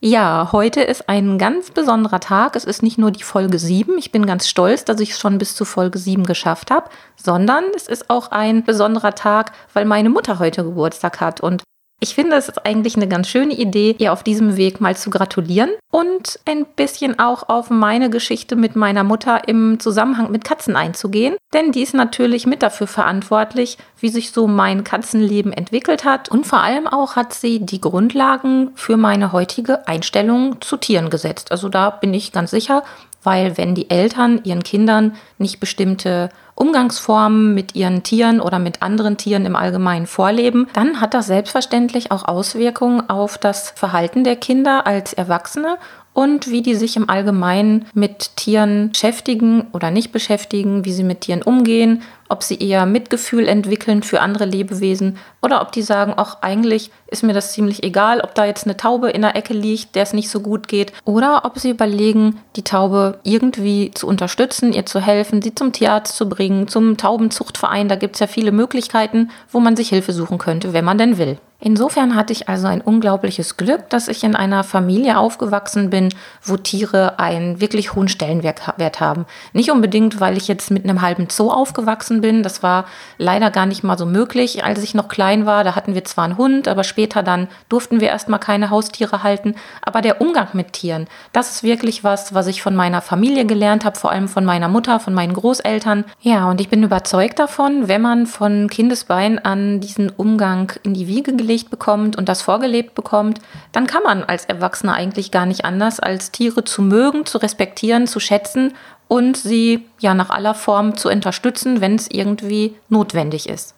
Ja, heute ist ein ganz besonderer Tag. Es ist nicht nur die Folge 7. Ich bin ganz stolz, dass ich es schon bis zu Folge 7 geschafft habe, sondern es ist auch ein besonderer Tag, weil meine Mutter heute Geburtstag hat. Und ich finde, es ist eigentlich eine ganz schöne Idee, ihr auf diesem Weg mal zu gratulieren und ein bisschen auch auf meine Geschichte mit meiner Mutter im Zusammenhang mit Katzen einzugehen. Denn die ist natürlich mit dafür verantwortlich, wie sich so mein Katzenleben entwickelt hat. Und vor allem auch hat sie die Grundlagen für meine heutige Einstellung zu Tieren gesetzt. Also da bin ich ganz sicher, weil wenn die Eltern ihren Kindern nicht bestimmte Umgangsformen mit ihren Tieren oder mit anderen Tieren im Allgemeinen vorleben, dann hat das selbstverständlich auch Auswirkungen auf das Verhalten der Kinder als Erwachsene und wie die sich im Allgemeinen mit Tieren beschäftigen oder nicht beschäftigen, wie sie mit Tieren umgehen, ob sie eher Mitgefühl entwickeln für andere Lebewesen oder ob die sagen, ach, eigentlich ist mir das ziemlich egal, ob da jetzt eine Taube in der Ecke liegt, der es nicht so gut geht, oder ob sie überlegen, die Taube irgendwie zu unterstützen, ihr zu helfen, sie zum Tierarzt zu bringen, zum Taubenzuchtverein. Da gibt es ja viele Möglichkeiten, wo man sich Hilfe suchen könnte, wenn man denn will. Insofern hatte ich also ein unglaubliches Glück, dass ich in einer Familie aufgewachsen bin, wo Tiere einen wirklich hohen Stellenwert haben. Nicht unbedingt, weil ich jetzt mit einem halben Zoo aufgewachsen bin. Das war leider gar nicht mal so möglich. Als ich noch klein war, da hatten wir zwar einen Hund, aber später dann durften wir erstmal keine Haustiere halten. Aber der Umgang mit Tieren, das ist wirklich was, was ich von meiner Familie gelernt habe, vor allem von meiner Mutter, von meinen Großeltern. Ja, und ich bin überzeugt davon, wenn man von Kindesbein an diesen Umgang in die Wiege gelegt auferlegt bekommt und das vorgelebt bekommt, dann kann man als Erwachsener eigentlich gar nicht anders, als Tiere zu mögen, zu respektieren, zu schätzen und sie ja nach aller Form zu unterstützen, wenn es irgendwie notwendig ist.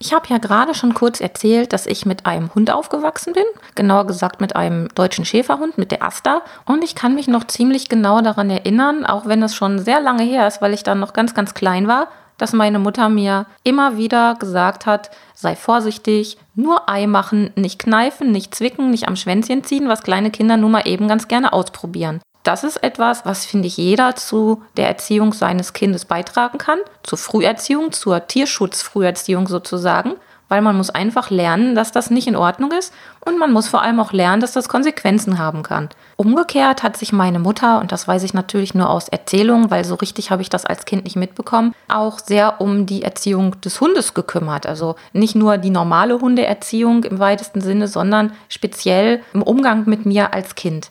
Ich habe ja gerade schon kurz erzählt, dass ich mit einem Hund aufgewachsen bin, genauer gesagt mit einem deutschen Schäferhund, mit der Asta. Und ich kann mich noch ziemlich genau daran erinnern, auch wenn es schon sehr lange her ist, weil ich dann noch ganz, ganz klein war, dass meine Mutter mir immer wieder gesagt hat, sei vorsichtig, nur Ei machen, nicht kneifen, nicht zwicken, nicht am Schwänzchen ziehen, was kleine Kinder nun mal eben ganz gerne ausprobieren. Das ist etwas, was, finde ich, jeder zu der Erziehung seines Kindes beitragen kann, zur Früherziehung, zur Tierschutzfrüherziehung sozusagen weil man muss einfach lernen, dass das nicht in Ordnung ist und man muss vor allem auch lernen, dass das Konsequenzen haben kann. Umgekehrt hat sich meine Mutter, und das weiß ich natürlich nur aus Erzählungen, weil so richtig habe ich das als Kind nicht mitbekommen, auch sehr um die Erziehung des Hundes gekümmert. Also nicht nur die normale Hundeerziehung im weitesten Sinne, sondern speziell im Umgang mit mir als Kind.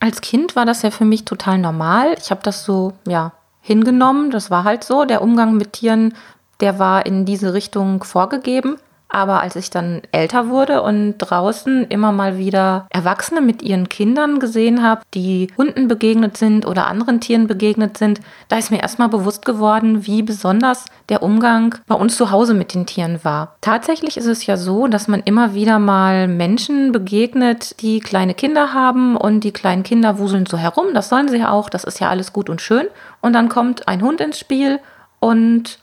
Als Kind war das ja für mich total normal. Ich habe das so, ja, hingenommen. Das war halt so. Der Umgang mit Tieren, der war in diese Richtung vorgegeben. Aber als ich dann älter wurde und draußen immer mal wieder Erwachsene mit ihren Kindern gesehen habe, die Hunden begegnet sind oder anderen Tieren begegnet sind, da ist mir erstmal bewusst geworden, wie besonders der Umgang bei uns zu Hause mit den Tieren war. Tatsächlich ist es ja so, dass man immer wieder mal Menschen begegnet, die kleine Kinder haben und die kleinen Kinder wuseln so herum. Das sollen sie ja auch, das ist ja alles gut und schön. Und dann kommt ein Hund ins Spiel und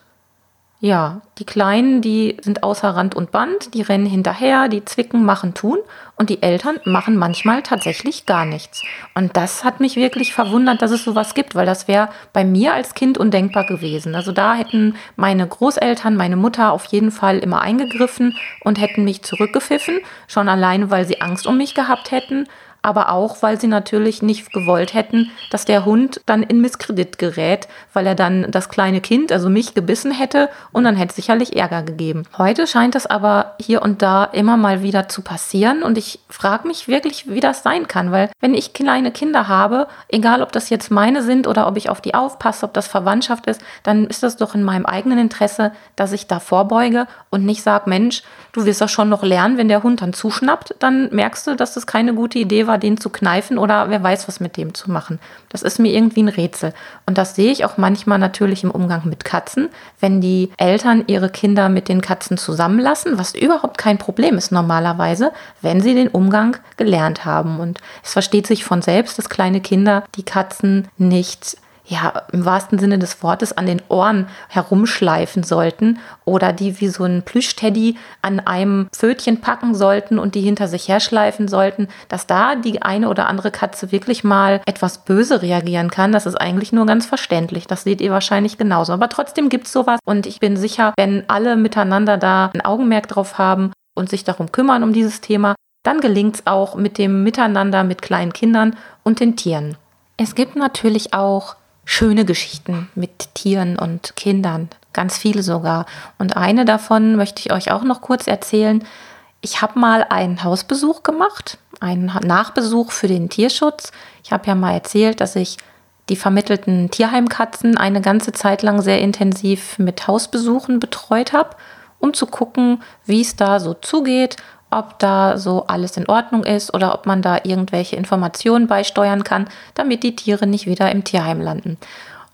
ja, die Kleinen, die sind außer Rand und Band, die rennen hinterher, die zwicken, machen, tun. Und die Eltern machen manchmal tatsächlich gar nichts. Und das hat mich wirklich verwundert, dass es sowas gibt, weil das wäre bei mir als Kind undenkbar gewesen. Also da hätten meine Großeltern, meine Mutter auf jeden Fall immer eingegriffen und hätten mich zurückgepfiffen. Schon alleine, weil sie Angst um mich gehabt hätten aber auch, weil sie natürlich nicht gewollt hätten, dass der Hund dann in Misskredit gerät, weil er dann das kleine Kind, also mich, gebissen hätte und dann hätte es sicherlich Ärger gegeben. Heute scheint das aber hier und da immer mal wieder zu passieren und ich frage mich wirklich, wie das sein kann, weil wenn ich kleine Kinder habe, egal ob das jetzt meine sind oder ob ich auf die aufpasse, ob das Verwandtschaft ist, dann ist das doch in meinem eigenen Interesse, dass ich da vorbeuge und nicht sage, Mensch, du wirst das schon noch lernen, wenn der Hund dann zuschnappt, dann merkst du, dass das keine gute Idee war, war, den zu kneifen oder wer weiß, was mit dem zu machen. Das ist mir irgendwie ein Rätsel. Und das sehe ich auch manchmal natürlich im Umgang mit Katzen, wenn die Eltern ihre Kinder mit den Katzen zusammenlassen, was überhaupt kein Problem ist normalerweise, wenn sie den Umgang gelernt haben. Und es versteht sich von selbst, dass kleine Kinder die Katzen nicht ja, im wahrsten Sinne des Wortes an den Ohren herumschleifen sollten oder die wie so ein Plüschteddy an einem Pfötchen packen sollten und die hinter sich herschleifen sollten, dass da die eine oder andere Katze wirklich mal etwas böse reagieren kann, das ist eigentlich nur ganz verständlich. Das seht ihr wahrscheinlich genauso. Aber trotzdem gibt es sowas und ich bin sicher, wenn alle miteinander da ein Augenmerk drauf haben und sich darum kümmern, um dieses Thema, dann gelingt es auch mit dem Miteinander mit kleinen Kindern und den Tieren. Es gibt natürlich auch schöne Geschichten mit Tieren und Kindern, ganz viele sogar. Und eine davon möchte ich euch auch noch kurz erzählen. Ich habe mal einen Hausbesuch gemacht, einen Nachbesuch für den Tierschutz. Ich habe ja mal erzählt, dass ich die vermittelten Tierheimkatzen eine ganze Zeit lang sehr intensiv mit Hausbesuchen betreut habe, um zu gucken, wie es da so zugeht ob da so alles in Ordnung ist oder ob man da irgendwelche Informationen beisteuern kann, damit die Tiere nicht wieder im Tierheim landen.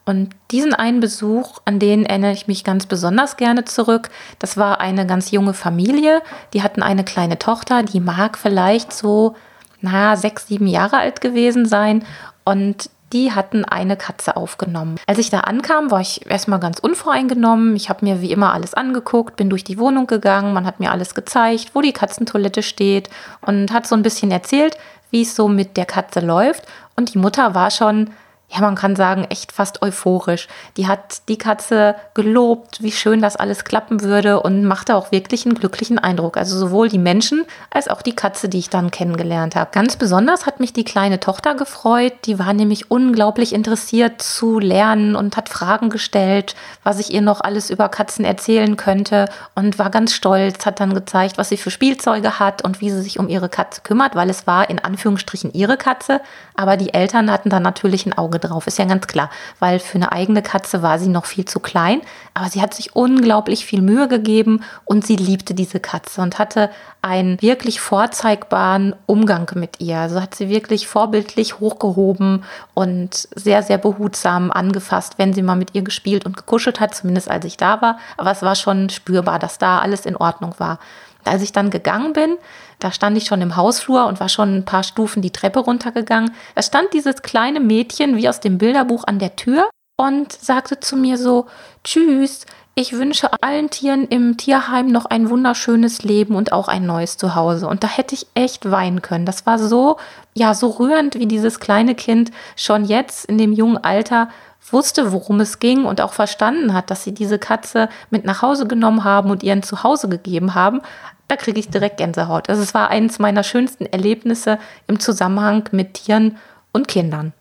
Und diesen einen Besuch, an den erinnere ich mich ganz besonders gerne zurück. Das war eine ganz junge Familie. Die hatten eine kleine Tochter, die mag vielleicht so, naja, sechs, sieben Jahre alt gewesen sein. Und die hatten eine Katze aufgenommen. Als ich da ankam, war ich erstmal ganz unvoreingenommen. Ich habe mir wie immer alles angeguckt, bin durch die Wohnung gegangen, man hat mir alles gezeigt, wo die Katzentoilette steht und hat so ein bisschen erzählt, wie es so mit der Katze läuft. Und die Mutter war schon ja, man kann sagen, echt fast euphorisch. Die hat die Katze gelobt, wie schön das alles klappen würde und machte auch wirklich einen glücklichen Eindruck. Also sowohl die Menschen als auch die Katze, die ich dann kennengelernt habe. Ganz besonders hat mich die kleine Tochter gefreut. Die war nämlich unglaublich interessiert zu lernen und hat Fragen gestellt, was ich ihr noch alles über Katzen erzählen könnte und war ganz stolz, hat dann gezeigt, was sie für Spielzeuge hat und wie sie sich um ihre Katze kümmert, weil es war in Anführungsstrichen ihre Katze, aber die Eltern hatten dann natürlich ein Auge drauf, ist ja ganz klar, weil für eine eigene Katze war sie noch viel zu klein, aber sie hat sich unglaublich viel Mühe gegeben und sie liebte diese Katze und hatte einen wirklich vorzeigbaren Umgang mit ihr. Also hat sie wirklich vorbildlich hochgehoben und sehr, sehr behutsam angefasst, wenn sie mal mit ihr gespielt und gekuschelt hat, zumindest als ich da war. Aber es war schon spürbar, dass da alles in Ordnung war. Als ich dann gegangen bin, da stand ich schon im Hausflur und war schon ein paar Stufen die Treppe runtergegangen. Da stand dieses kleine Mädchen wie aus dem Bilderbuch an der Tür und sagte zu mir so, Tschüss, ich wünsche allen Tieren im Tierheim noch ein wunderschönes Leben und auch ein neues Zuhause. Und da hätte ich echt weinen können. Das war so, ja, so rührend, wie dieses kleine Kind schon jetzt in dem jungen Alter wusste, worum es ging und auch verstanden hat, dass sie diese Katze mit nach Hause genommen haben und ihren Zuhause gegeben haben, da kriege ich direkt Gänsehaut. Also es war eines meiner schönsten Erlebnisse im Zusammenhang mit Tieren und Kindern.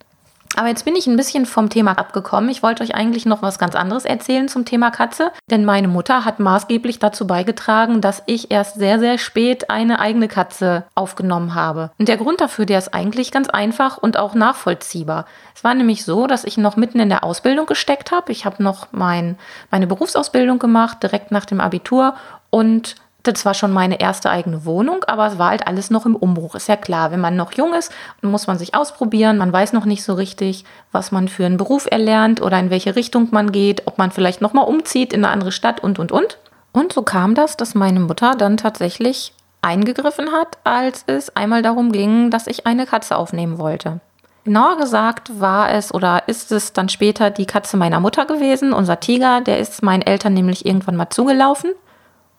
Aber jetzt bin ich ein bisschen vom Thema abgekommen. Ich wollte euch eigentlich noch was ganz anderes erzählen zum Thema Katze, denn meine Mutter hat maßgeblich dazu beigetragen, dass ich erst sehr, sehr spät eine eigene Katze aufgenommen habe. Und der Grund dafür, der ist eigentlich ganz einfach und auch nachvollziehbar. Es war nämlich so, dass ich noch mitten in der Ausbildung gesteckt habe. Ich habe noch mein, meine Berufsausbildung gemacht, direkt nach dem Abitur und das war schon meine erste eigene Wohnung, aber es war halt alles noch im Umbruch. Ist ja klar, wenn man noch jung ist, muss man sich ausprobieren. Man weiß noch nicht so richtig, was man für einen Beruf erlernt oder in welche Richtung man geht, ob man vielleicht nochmal umzieht in eine andere Stadt und, und, und. Und so kam das, dass meine Mutter dann tatsächlich eingegriffen hat, als es einmal darum ging, dass ich eine Katze aufnehmen wollte. Genauer gesagt war es oder ist es dann später die Katze meiner Mutter gewesen, unser Tiger, der ist meinen Eltern nämlich irgendwann mal zugelaufen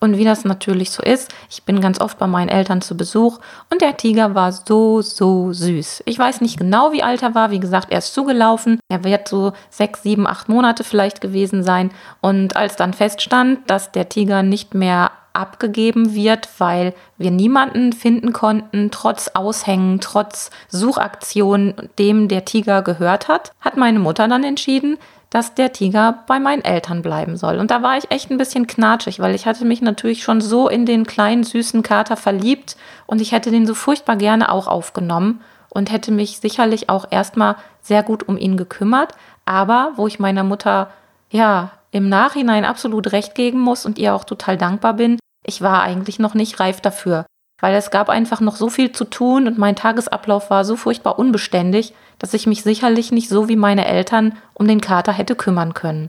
und wie das natürlich so ist, ich bin ganz oft bei meinen Eltern zu Besuch und der Tiger war so, so süß. Ich weiß nicht genau, wie alt er war. Wie gesagt, er ist zugelaufen. Er wird so sechs, sieben, acht Monate vielleicht gewesen sein. Und als dann feststand, dass der Tiger nicht mehr abgegeben wird, weil wir niemanden finden konnten, trotz Aushängen, trotz Suchaktionen, dem der Tiger gehört hat, hat meine Mutter dann entschieden, dass der Tiger bei meinen Eltern bleiben soll. Und da war ich echt ein bisschen knatschig, weil ich hatte mich natürlich schon so in den kleinen süßen Kater verliebt und ich hätte den so furchtbar gerne auch aufgenommen und hätte mich sicherlich auch erstmal sehr gut um ihn gekümmert. Aber wo ich meiner Mutter ja im Nachhinein absolut recht geben muss und ihr auch total dankbar bin, ich war eigentlich noch nicht reif dafür weil es gab einfach noch so viel zu tun und mein Tagesablauf war so furchtbar unbeständig, dass ich mich sicherlich nicht so wie meine Eltern um den Kater hätte kümmern können.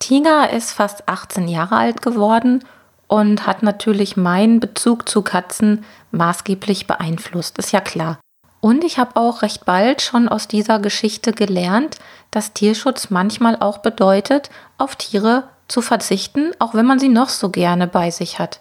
Tiger ist fast 18 Jahre alt geworden und hat natürlich meinen Bezug zu Katzen maßgeblich beeinflusst, ist ja klar. Und ich habe auch recht bald schon aus dieser Geschichte gelernt, dass Tierschutz manchmal auch bedeutet, auf Tiere zu verzichten, auch wenn man sie noch so gerne bei sich hat.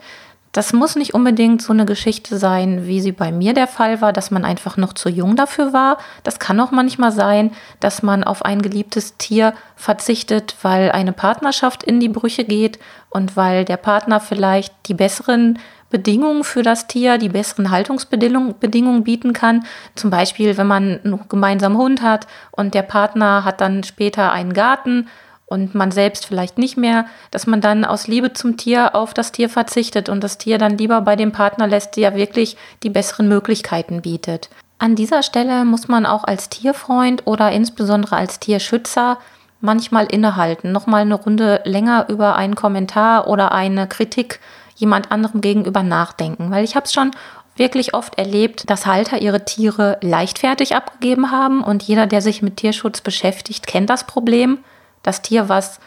Das muss nicht unbedingt so eine Geschichte sein, wie sie bei mir der Fall war, dass man einfach noch zu jung dafür war. Das kann auch manchmal sein, dass man auf ein geliebtes Tier verzichtet, weil eine Partnerschaft in die Brüche geht und weil der Partner vielleicht die besseren Bedingungen für das Tier, die besseren Haltungsbedingungen bieten kann. Zum Beispiel, wenn man einen gemeinsamen Hund hat und der Partner hat dann später einen Garten und man selbst vielleicht nicht mehr, dass man dann aus Liebe zum Tier auf das Tier verzichtet und das Tier dann lieber bei dem Partner lässt, der wirklich die besseren Möglichkeiten bietet. An dieser Stelle muss man auch als Tierfreund oder insbesondere als Tierschützer manchmal innehalten, nochmal eine Runde länger über einen Kommentar oder eine Kritik jemand anderem gegenüber nachdenken, weil ich habe es schon wirklich oft erlebt, dass Halter ihre Tiere leichtfertig abgegeben haben und jeder, der sich mit Tierschutz beschäftigt, kennt das Problem das Tier, was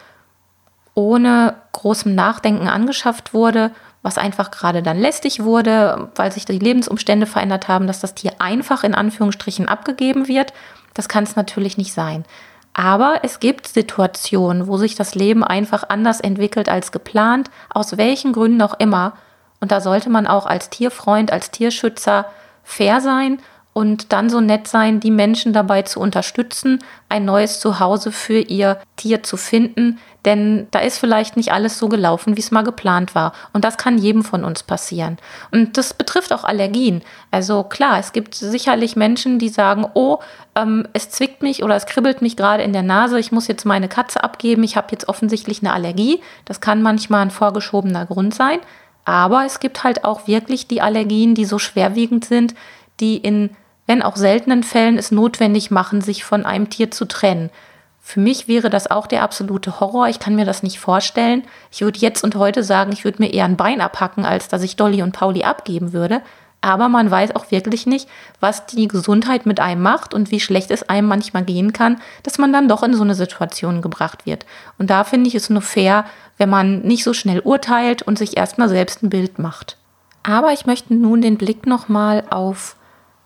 ohne großem Nachdenken angeschafft wurde, was einfach gerade dann lästig wurde, weil sich die Lebensumstände verändert haben, dass das Tier einfach in Anführungsstrichen abgegeben wird. Das kann es natürlich nicht sein. Aber es gibt Situationen, wo sich das Leben einfach anders entwickelt als geplant, aus welchen Gründen auch immer. Und da sollte man auch als Tierfreund, als Tierschützer fair sein und dann so nett sein, die Menschen dabei zu unterstützen, ein neues Zuhause für ihr Tier zu finden. Denn da ist vielleicht nicht alles so gelaufen, wie es mal geplant war. Und das kann jedem von uns passieren. Und das betrifft auch Allergien. Also klar, es gibt sicherlich Menschen, die sagen, oh, ähm, es zwickt mich oder es kribbelt mich gerade in der Nase, ich muss jetzt meine Katze abgeben, ich habe jetzt offensichtlich eine Allergie. Das kann manchmal ein vorgeschobener Grund sein. Aber es gibt halt auch wirklich die Allergien, die so schwerwiegend sind, die in wenn auch seltenen Fällen es notwendig machen, sich von einem Tier zu trennen. Für mich wäre das auch der absolute Horror. Ich kann mir das nicht vorstellen. Ich würde jetzt und heute sagen, ich würde mir eher ein Bein abhacken, als dass ich Dolly und Pauli abgeben würde. Aber man weiß auch wirklich nicht, was die Gesundheit mit einem macht und wie schlecht es einem manchmal gehen kann, dass man dann doch in so eine Situation gebracht wird. Und da finde ich es nur fair, wenn man nicht so schnell urteilt und sich erstmal selbst ein Bild macht. Aber ich möchte nun den Blick nochmal auf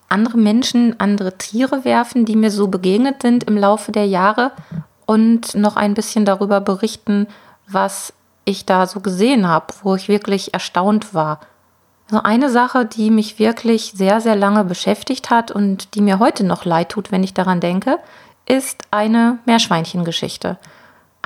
andere Menschen, andere Tiere werfen, die mir so begegnet sind im Laufe der Jahre und noch ein bisschen darüber berichten, was ich da so gesehen habe, wo ich wirklich erstaunt war. Also eine Sache, die mich wirklich sehr, sehr lange beschäftigt hat und die mir heute noch leid tut, wenn ich daran denke, ist eine Meerschweinchengeschichte.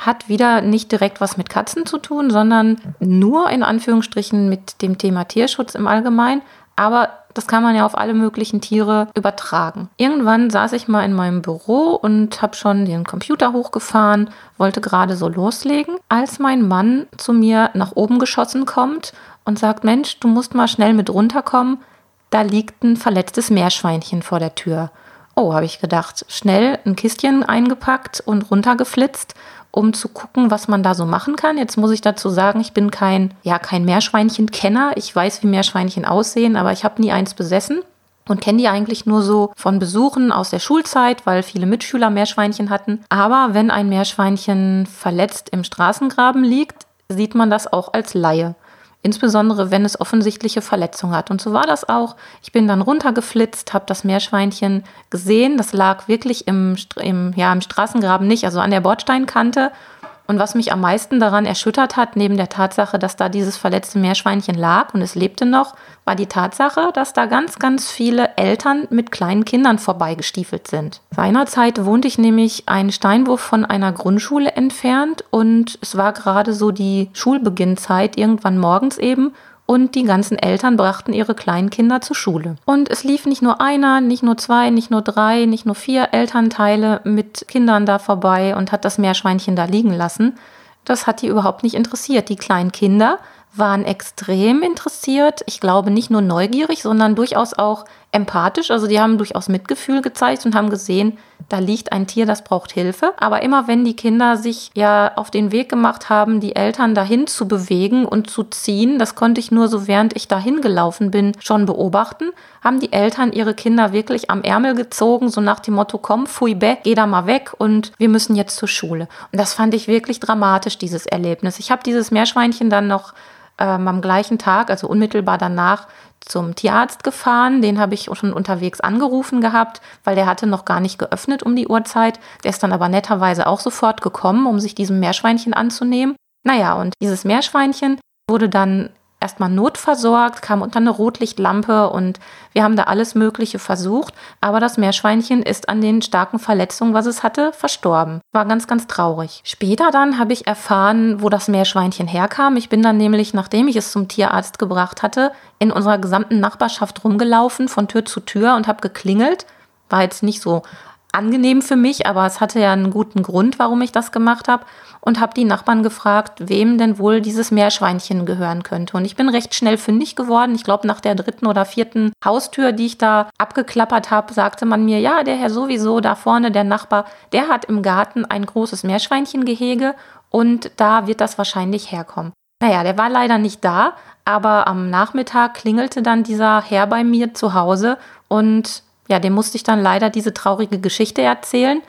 Hat wieder nicht direkt was mit Katzen zu tun, sondern nur in Anführungsstrichen mit dem Thema Tierschutz im Allgemeinen. Aber das kann man ja auf alle möglichen Tiere übertragen. Irgendwann saß ich mal in meinem Büro und habe schon den Computer hochgefahren, wollte gerade so loslegen, als mein Mann zu mir nach oben geschossen kommt und sagt, Mensch, du musst mal schnell mit runterkommen, da liegt ein verletztes Meerschweinchen vor der Tür. Oh, habe ich gedacht, schnell ein Kistchen eingepackt und runtergeflitzt um zu gucken, was man da so machen kann. Jetzt muss ich dazu sagen, ich bin kein, ja, kein Meerschweinchen-Kenner. Ich weiß, wie Meerschweinchen aussehen, aber ich habe nie eins besessen und kenne die eigentlich nur so von Besuchen aus der Schulzeit, weil viele Mitschüler Meerschweinchen hatten. Aber wenn ein Meerschweinchen verletzt im Straßengraben liegt, sieht man das auch als Laie. Insbesondere wenn es offensichtliche Verletzungen hat. Und so war das auch. Ich bin dann runtergeflitzt, habe das Meerschweinchen gesehen. Das lag wirklich im, im, ja, im Straßengraben nicht, also an der Bordsteinkante. Und was mich am meisten daran erschüttert hat, neben der Tatsache, dass da dieses verletzte Meerschweinchen lag und es lebte noch, war die Tatsache, dass da ganz, ganz viele Eltern mit kleinen Kindern vorbeigestiefelt sind. Seinerzeit wohnte ich nämlich einen Steinwurf von einer Grundschule entfernt und es war gerade so die Schulbeginnzeit, irgendwann morgens eben und die ganzen Eltern brachten ihre kleinen Kinder zur Schule. Und es lief nicht nur einer, nicht nur zwei, nicht nur drei, nicht nur vier Elternteile mit Kindern da vorbei und hat das Meerschweinchen da liegen lassen. Das hat die überhaupt nicht interessiert. Die kleinen Kinder waren extrem interessiert. Ich glaube nicht nur neugierig, sondern durchaus auch empathisch. Also die haben durchaus Mitgefühl gezeigt und haben gesehen, da liegt ein Tier, das braucht Hilfe. Aber immer wenn die Kinder sich ja auf den Weg gemacht haben, die Eltern dahin zu bewegen und zu ziehen, das konnte ich nur so während ich dahin gelaufen bin schon beobachten, haben die Eltern ihre Kinder wirklich am Ärmel gezogen, so nach dem Motto, komm, fui be, geh da mal weg und wir müssen jetzt zur Schule. Und das fand ich wirklich dramatisch, dieses Erlebnis. Ich habe dieses Meerschweinchen dann noch ähm, am gleichen Tag, also unmittelbar danach, zum Tierarzt gefahren. Den habe ich schon unterwegs angerufen gehabt, weil der hatte noch gar nicht geöffnet um die Uhrzeit. Der ist dann aber netterweise auch sofort gekommen, um sich diesem Meerschweinchen anzunehmen. Naja, und dieses Meerschweinchen wurde dann erstmal notversorgt, kam unter eine Rotlichtlampe und wir haben da alles Mögliche versucht. Aber das Meerschweinchen ist an den starken Verletzungen, was es hatte, verstorben. War ganz, ganz traurig. Später dann habe ich erfahren, wo das Meerschweinchen herkam. Ich bin dann nämlich, nachdem ich es zum Tierarzt gebracht hatte, in unserer gesamten Nachbarschaft rumgelaufen, von Tür zu Tür und habe geklingelt. War jetzt nicht so angenehm für mich, aber es hatte ja einen guten Grund, warum ich das gemacht habe und habe die Nachbarn gefragt, wem denn wohl dieses Meerschweinchen gehören könnte. Und ich bin recht schnell fündig geworden. Ich glaube, nach der dritten oder vierten Haustür, die ich da abgeklappert habe, sagte man mir, ja, der Herr sowieso da vorne, der Nachbar, der hat im Garten ein großes Meerschweinchengehege und da wird das wahrscheinlich herkommen. Naja, der war leider nicht da, aber am Nachmittag klingelte dann dieser Herr bei mir zu Hause und ja, dem musste ich dann leider diese traurige Geschichte erzählen.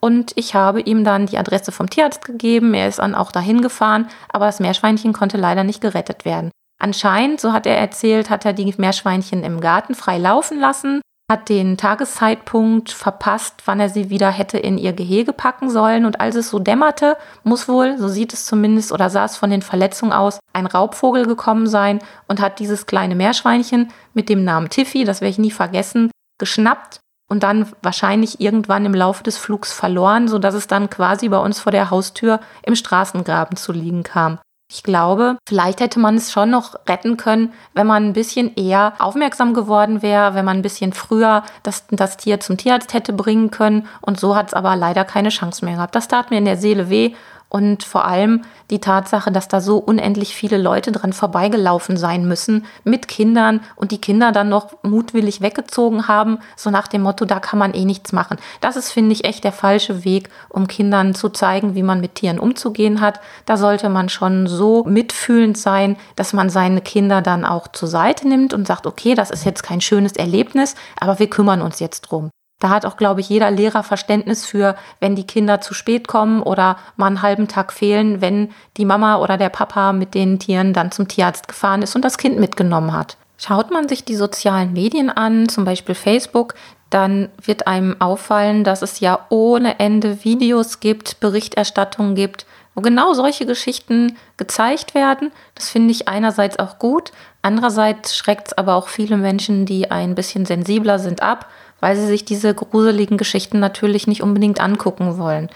Und ich habe ihm dann die Adresse vom Tierarzt gegeben. Er ist dann auch dahin gefahren, aber das Meerschweinchen konnte leider nicht gerettet werden. Anscheinend, so hat er erzählt, hat er die Meerschweinchen im Garten frei laufen lassen, hat den Tageszeitpunkt verpasst, wann er sie wieder hätte in ihr Gehege packen sollen. Und als es so dämmerte, muss wohl, so sieht es zumindest oder sah es von den Verletzungen aus, ein Raubvogel gekommen sein und hat dieses kleine Meerschweinchen mit dem Namen Tiffy, das werde ich nie vergessen, geschnappt und dann wahrscheinlich irgendwann im Laufe des Flugs verloren, sodass es dann quasi bei uns vor der Haustür im Straßengraben zu liegen kam. Ich glaube, vielleicht hätte man es schon noch retten können, wenn man ein bisschen eher aufmerksam geworden wäre, wenn man ein bisschen früher das, das Tier zum Tierarzt hätte bringen können. Und so hat es aber leider keine Chance mehr gehabt. Das tat mir in der Seele weh und vor allem die Tatsache, dass da so unendlich viele Leute dran vorbeigelaufen sein müssen mit Kindern und die Kinder dann noch mutwillig weggezogen haben, so nach dem Motto, da kann man eh nichts machen. Das ist, finde ich, echt der falsche Weg, um Kindern zu zeigen, wie man mit Tieren umzugehen hat. Da sollte man schon so mitfühlend sein, dass man seine Kinder dann auch zur Seite nimmt und sagt, okay, das ist jetzt kein schönes Erlebnis, aber wir kümmern uns jetzt drum. Da hat auch, glaube ich, jeder Lehrer Verständnis für, wenn die Kinder zu spät kommen oder mal einen halben Tag fehlen, wenn die Mama oder der Papa mit den Tieren dann zum Tierarzt gefahren ist und das Kind mitgenommen hat. Schaut man sich die sozialen Medien an, zum Beispiel Facebook, dann wird einem auffallen, dass es ja ohne Ende Videos gibt, Berichterstattungen gibt, wo genau solche Geschichten gezeigt werden. Das finde ich einerseits auch gut, andererseits schreckt es aber auch viele Menschen, die ein bisschen sensibler sind, ab weil sie sich diese gruseligen Geschichten natürlich nicht unbedingt angucken wollen.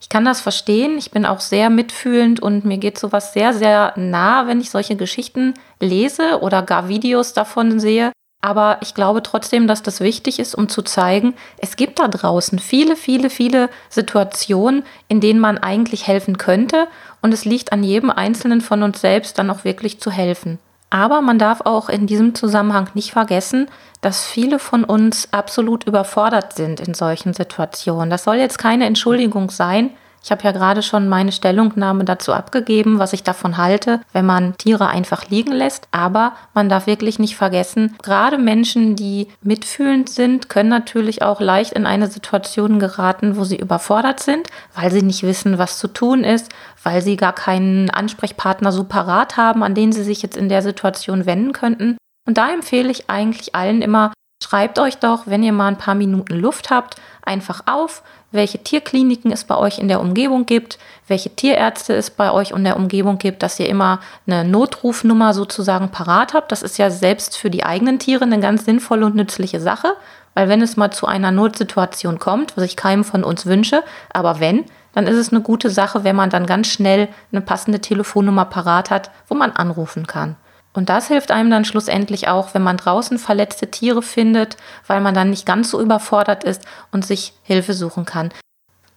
Ich kann das verstehen, ich bin auch sehr mitfühlend und mir geht sowas sehr, sehr nah, wenn ich solche Geschichten lese oder gar Videos davon sehe. Aber ich glaube trotzdem, dass das wichtig ist, um zu zeigen, es gibt da draußen viele, viele, viele Situationen, in denen man eigentlich helfen könnte. Und es liegt an jedem Einzelnen von uns selbst, dann auch wirklich zu helfen. Aber man darf auch in diesem Zusammenhang nicht vergessen, dass viele von uns absolut überfordert sind in solchen Situationen. Das soll jetzt keine Entschuldigung sein. Ich habe ja gerade schon meine Stellungnahme dazu abgegeben, was ich davon halte, wenn man Tiere einfach liegen lässt. Aber man darf wirklich nicht vergessen, gerade Menschen, die mitfühlend sind, können natürlich auch leicht in eine Situation geraten, wo sie überfordert sind, weil sie nicht wissen, was zu tun ist, weil sie gar keinen Ansprechpartner so parat haben, an den sie sich jetzt in der Situation wenden könnten. Und da empfehle ich eigentlich allen immer, schreibt euch doch, wenn ihr mal ein paar Minuten Luft habt, einfach auf, welche Tierkliniken es bei euch in der Umgebung gibt, welche Tierärzte es bei euch in der Umgebung gibt, dass ihr immer eine Notrufnummer sozusagen parat habt. Das ist ja selbst für die eigenen Tiere eine ganz sinnvolle und nützliche Sache, weil wenn es mal zu einer Notsituation kommt, was ich keinem von uns wünsche, aber wenn, dann ist es eine gute Sache, wenn man dann ganz schnell eine passende Telefonnummer parat hat, wo man anrufen kann. Und das hilft einem dann schlussendlich auch, wenn man draußen verletzte Tiere findet, weil man dann nicht ganz so überfordert ist und sich Hilfe suchen kann.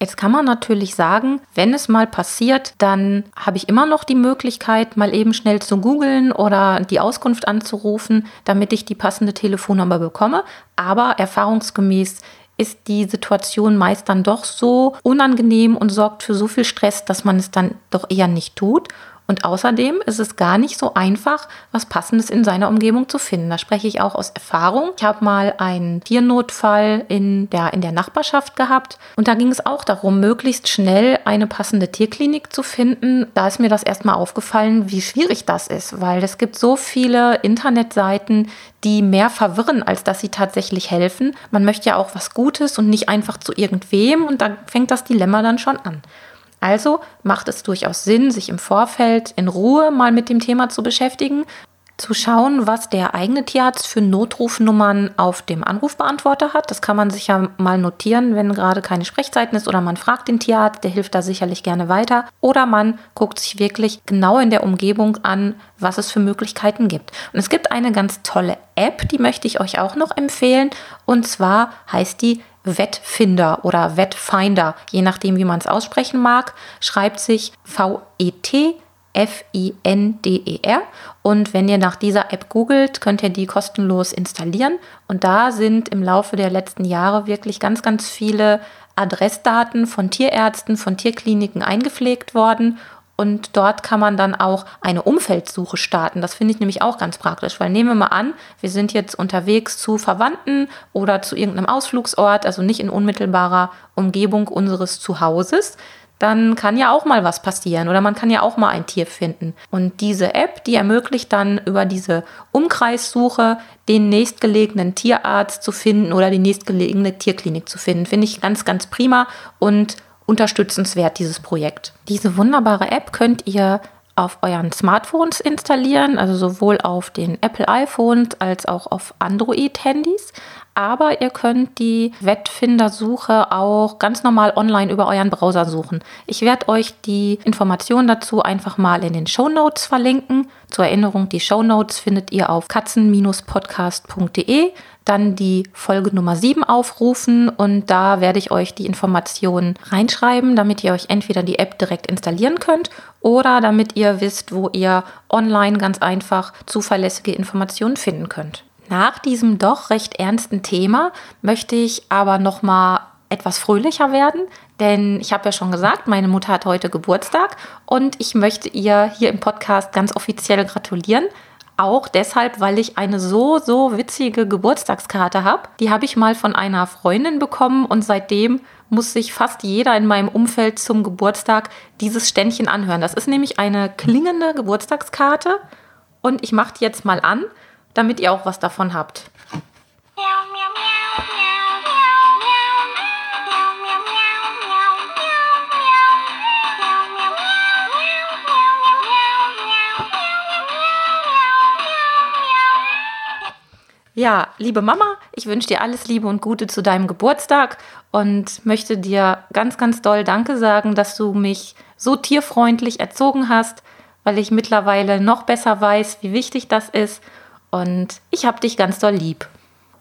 Jetzt kann man natürlich sagen, wenn es mal passiert, dann habe ich immer noch die Möglichkeit, mal eben schnell zu googeln oder die Auskunft anzurufen, damit ich die passende Telefonnummer bekomme. Aber erfahrungsgemäß ist die Situation meist dann doch so unangenehm und sorgt für so viel Stress, dass man es dann doch eher nicht tut. Und außerdem ist es gar nicht so einfach, was Passendes in seiner Umgebung zu finden. Da spreche ich auch aus Erfahrung. Ich habe mal einen Tiernotfall in der, in der Nachbarschaft gehabt und da ging es auch darum, möglichst schnell eine passende Tierklinik zu finden. Da ist mir das erstmal aufgefallen, wie schwierig das ist, weil es gibt so viele Internetseiten, die mehr verwirren, als dass sie tatsächlich helfen. Man möchte ja auch was Gutes und nicht einfach zu irgendwem und da fängt das Dilemma dann schon an. Also macht es durchaus Sinn, sich im Vorfeld in Ruhe mal mit dem Thema zu beschäftigen, zu schauen, was der eigene Tierarzt für Notrufnummern auf dem Anrufbeantworter hat. Das kann man sich ja mal notieren, wenn gerade keine Sprechzeiten ist oder man fragt den Tierarzt, der hilft da sicherlich gerne weiter. Oder man guckt sich wirklich genau in der Umgebung an, was es für Möglichkeiten gibt. Und es gibt eine ganz tolle App, die möchte ich euch auch noch empfehlen. Und zwar heißt die Wettfinder oder Wettfinder, je nachdem, wie man es aussprechen mag, schreibt sich V-E-T F-I-N-D-E-R. Und wenn ihr nach dieser App googelt, könnt ihr die kostenlos installieren. Und da sind im Laufe der letzten Jahre wirklich ganz, ganz viele Adressdaten von Tierärzten, von Tierkliniken eingepflegt worden. Und dort kann man dann auch eine Umfeldsuche starten. Das finde ich nämlich auch ganz praktisch, weil nehmen wir mal an, wir sind jetzt unterwegs zu Verwandten oder zu irgendeinem Ausflugsort, also nicht in unmittelbarer Umgebung unseres Zuhauses dann kann ja auch mal was passieren oder man kann ja auch mal ein Tier finden. Und diese App, die ermöglicht dann über diese Umkreissuche den nächstgelegenen Tierarzt zu finden oder die nächstgelegene Tierklinik zu finden. Finde ich ganz, ganz prima und unterstützenswert, dieses Projekt. Diese wunderbare App könnt ihr auf euren Smartphones installieren, also sowohl auf den Apple iPhones als auch auf Android-Handys aber ihr könnt die Wettfindersuche auch ganz normal online über euren Browser suchen. Ich werde euch die Informationen dazu einfach mal in den Show Notes verlinken. Zur Erinnerung, die Show Notes findet ihr auf katzen-podcast.de. Dann die Folge Nummer 7 aufrufen und da werde ich euch die Informationen reinschreiben, damit ihr euch entweder die App direkt installieren könnt oder damit ihr wisst, wo ihr online ganz einfach zuverlässige Informationen finden könnt. Nach diesem doch recht ernsten Thema möchte ich aber noch mal etwas fröhlicher werden, denn ich habe ja schon gesagt, meine Mutter hat heute Geburtstag und ich möchte ihr hier im Podcast ganz offiziell gratulieren. Auch deshalb, weil ich eine so, so witzige Geburtstagskarte habe. Die habe ich mal von einer Freundin bekommen und seitdem muss sich fast jeder in meinem Umfeld zum Geburtstag dieses Ständchen anhören. Das ist nämlich eine klingende Geburtstagskarte und ich mache die jetzt mal an damit ihr auch was davon habt. Ja, liebe Mama, ich wünsche dir alles Liebe und Gute zu deinem Geburtstag und möchte dir ganz, ganz doll Danke sagen, dass du mich so tierfreundlich erzogen hast, weil ich mittlerweile noch besser weiß, wie wichtig das ist und ich habe dich ganz doll lieb.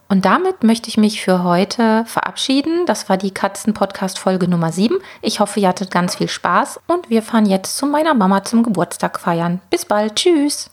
Und damit möchte ich mich für heute verabschieden. Das war die Katzen-Podcast-Folge Nummer 7. Ich hoffe, ihr hattet ganz viel Spaß und wir fahren jetzt zu meiner Mama zum Geburtstag feiern. Bis bald. Tschüss.